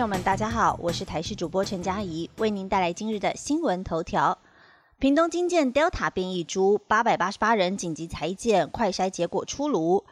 朋友们，大家好，我是台视主播陈佳怡，为您带来今日的新闻头条。屏东金剑 Delta 变异株，八百八十八人紧急裁剪，快筛结果出炉。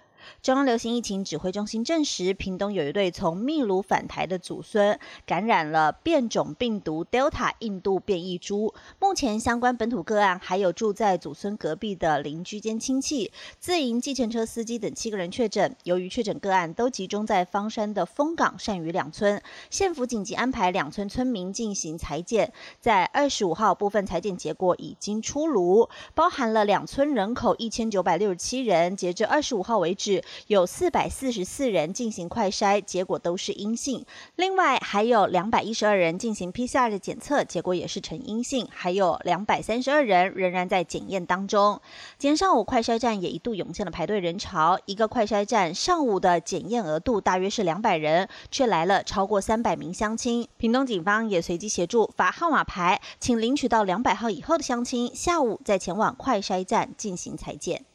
中央流行疫情指挥中心证实，屏东有一对从秘鲁返台的祖孙感染了变种病毒 Delta 印度变异株。目前相关本土个案还有住在祖孙隔壁的邻居兼亲戚、自营计程车司机等七个人确诊。由于确诊个案都集中在方山的丰港善屿两村，县府紧急安排两村村民进行裁剪。在二十五号部分裁剪结果已经出炉，包含了两村人口一千九百六十七人，截至二十五号为止。有四百四十四人进行快筛，结果都是阴性。另外还有两百一十二人进行 PCR 的检测，结果也是呈阴性。还有两百三十二人仍然在检验当中。今天上午快筛站也一度涌现了排队人潮，一个快筛站上午的检验额度大约是两百人，却来了超过三百名乡亲。屏东警方也随即协助发号码牌，请领取到两百号以后的乡亲，下午再前往快筛站进行裁剪。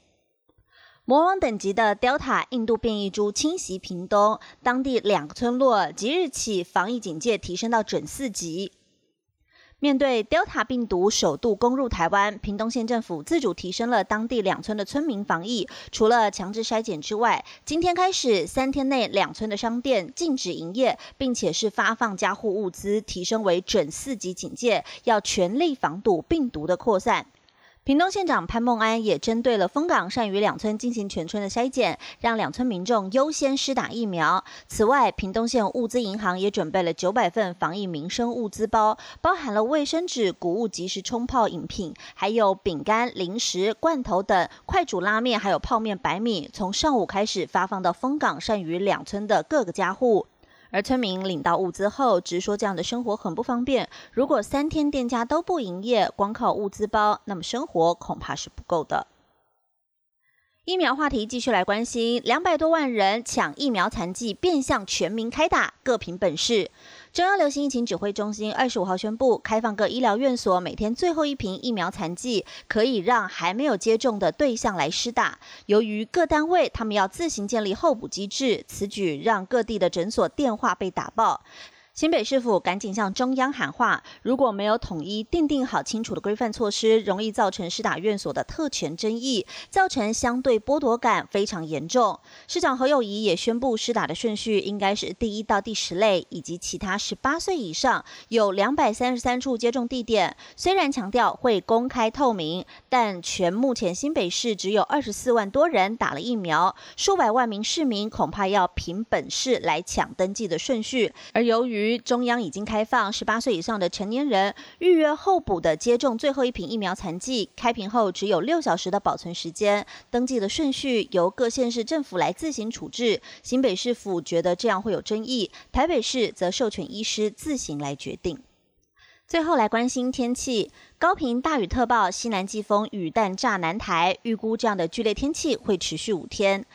魔王等级的 Delta 印度变异株侵袭屏东，当地两个村落即日起防疫警戒提升到准四级。面对 Delta 病毒首度攻入台湾，屏东县政府自主提升了当地两村的村民防疫，除了强制筛检之外，今天开始三天内两村的商店禁止营业，并且是发放家户物资，提升为准四级警戒，要全力防堵病毒的扩散。屏东县长潘孟安也针对了丰港善屿两村进行全村的筛检，让两村民众优先施打疫苗。此外，屏东县物资银行也准备了九百份防疫民生物资包，包含了卫生纸、谷物即时冲泡饮品，还有饼干、零食、罐头等快煮拉面，还有泡面、白米，从上午开始发放到丰港善屿两村的各个家户。而村民领到物资后，直说这样的生活很不方便。如果三天店家都不营业，光靠物资包，那么生活恐怕是不够的。疫苗话题继续来关心，两百多万人抢疫苗残疾，变相全民开打，各凭本事。中央流行疫情指挥中心二十五号宣布，开放各医疗院所每天最后一瓶疫苗残剂，可以让还没有接种的对象来施打。由于各单位他们要自行建立候补机制，此举让各地的诊所电话被打爆。新北市府赶紧向中央喊话：如果没有统一定定好清楚的规范措施，容易造成施打院所的特权争议，造成相对剥夺感非常严重。市长何友谊也宣布，施打的顺序应该是第一到第十类，以及其他十八岁以上有两百三十三处接种地点。虽然强调会公开透明，但全目前新北市只有二十四万多人打了疫苗，数百万名市民恐怕要凭本事来抢登记的顺序。而由于于中央已经开放十八岁以上的成年人预约候补的接种最后一瓶疫苗残剂，开瓶后只有六小时的保存时间，登记的顺序由各县市政府来自行处置。新北市府觉得这样会有争议，台北市则授权医师自行来决定。最后来关心天气，高频大雨特报，西南季风雨弹炸南台，预估这样的剧烈天气会持续五天。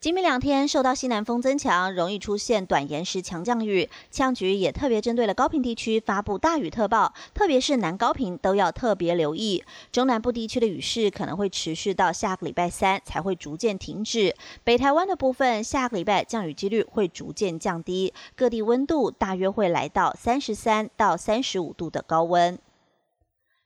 今明两天受到西南风增强，容易出现短延时强降雨。气象局也特别针对了高频地区发布大雨特报，特别是南高频都要特别留意。中南部地区的雨势可能会持续到下个礼拜三才会逐渐停止。北台湾的部分，下个礼拜降雨几率会逐渐降低，各地温度大约会来到三十三到三十五度的高温。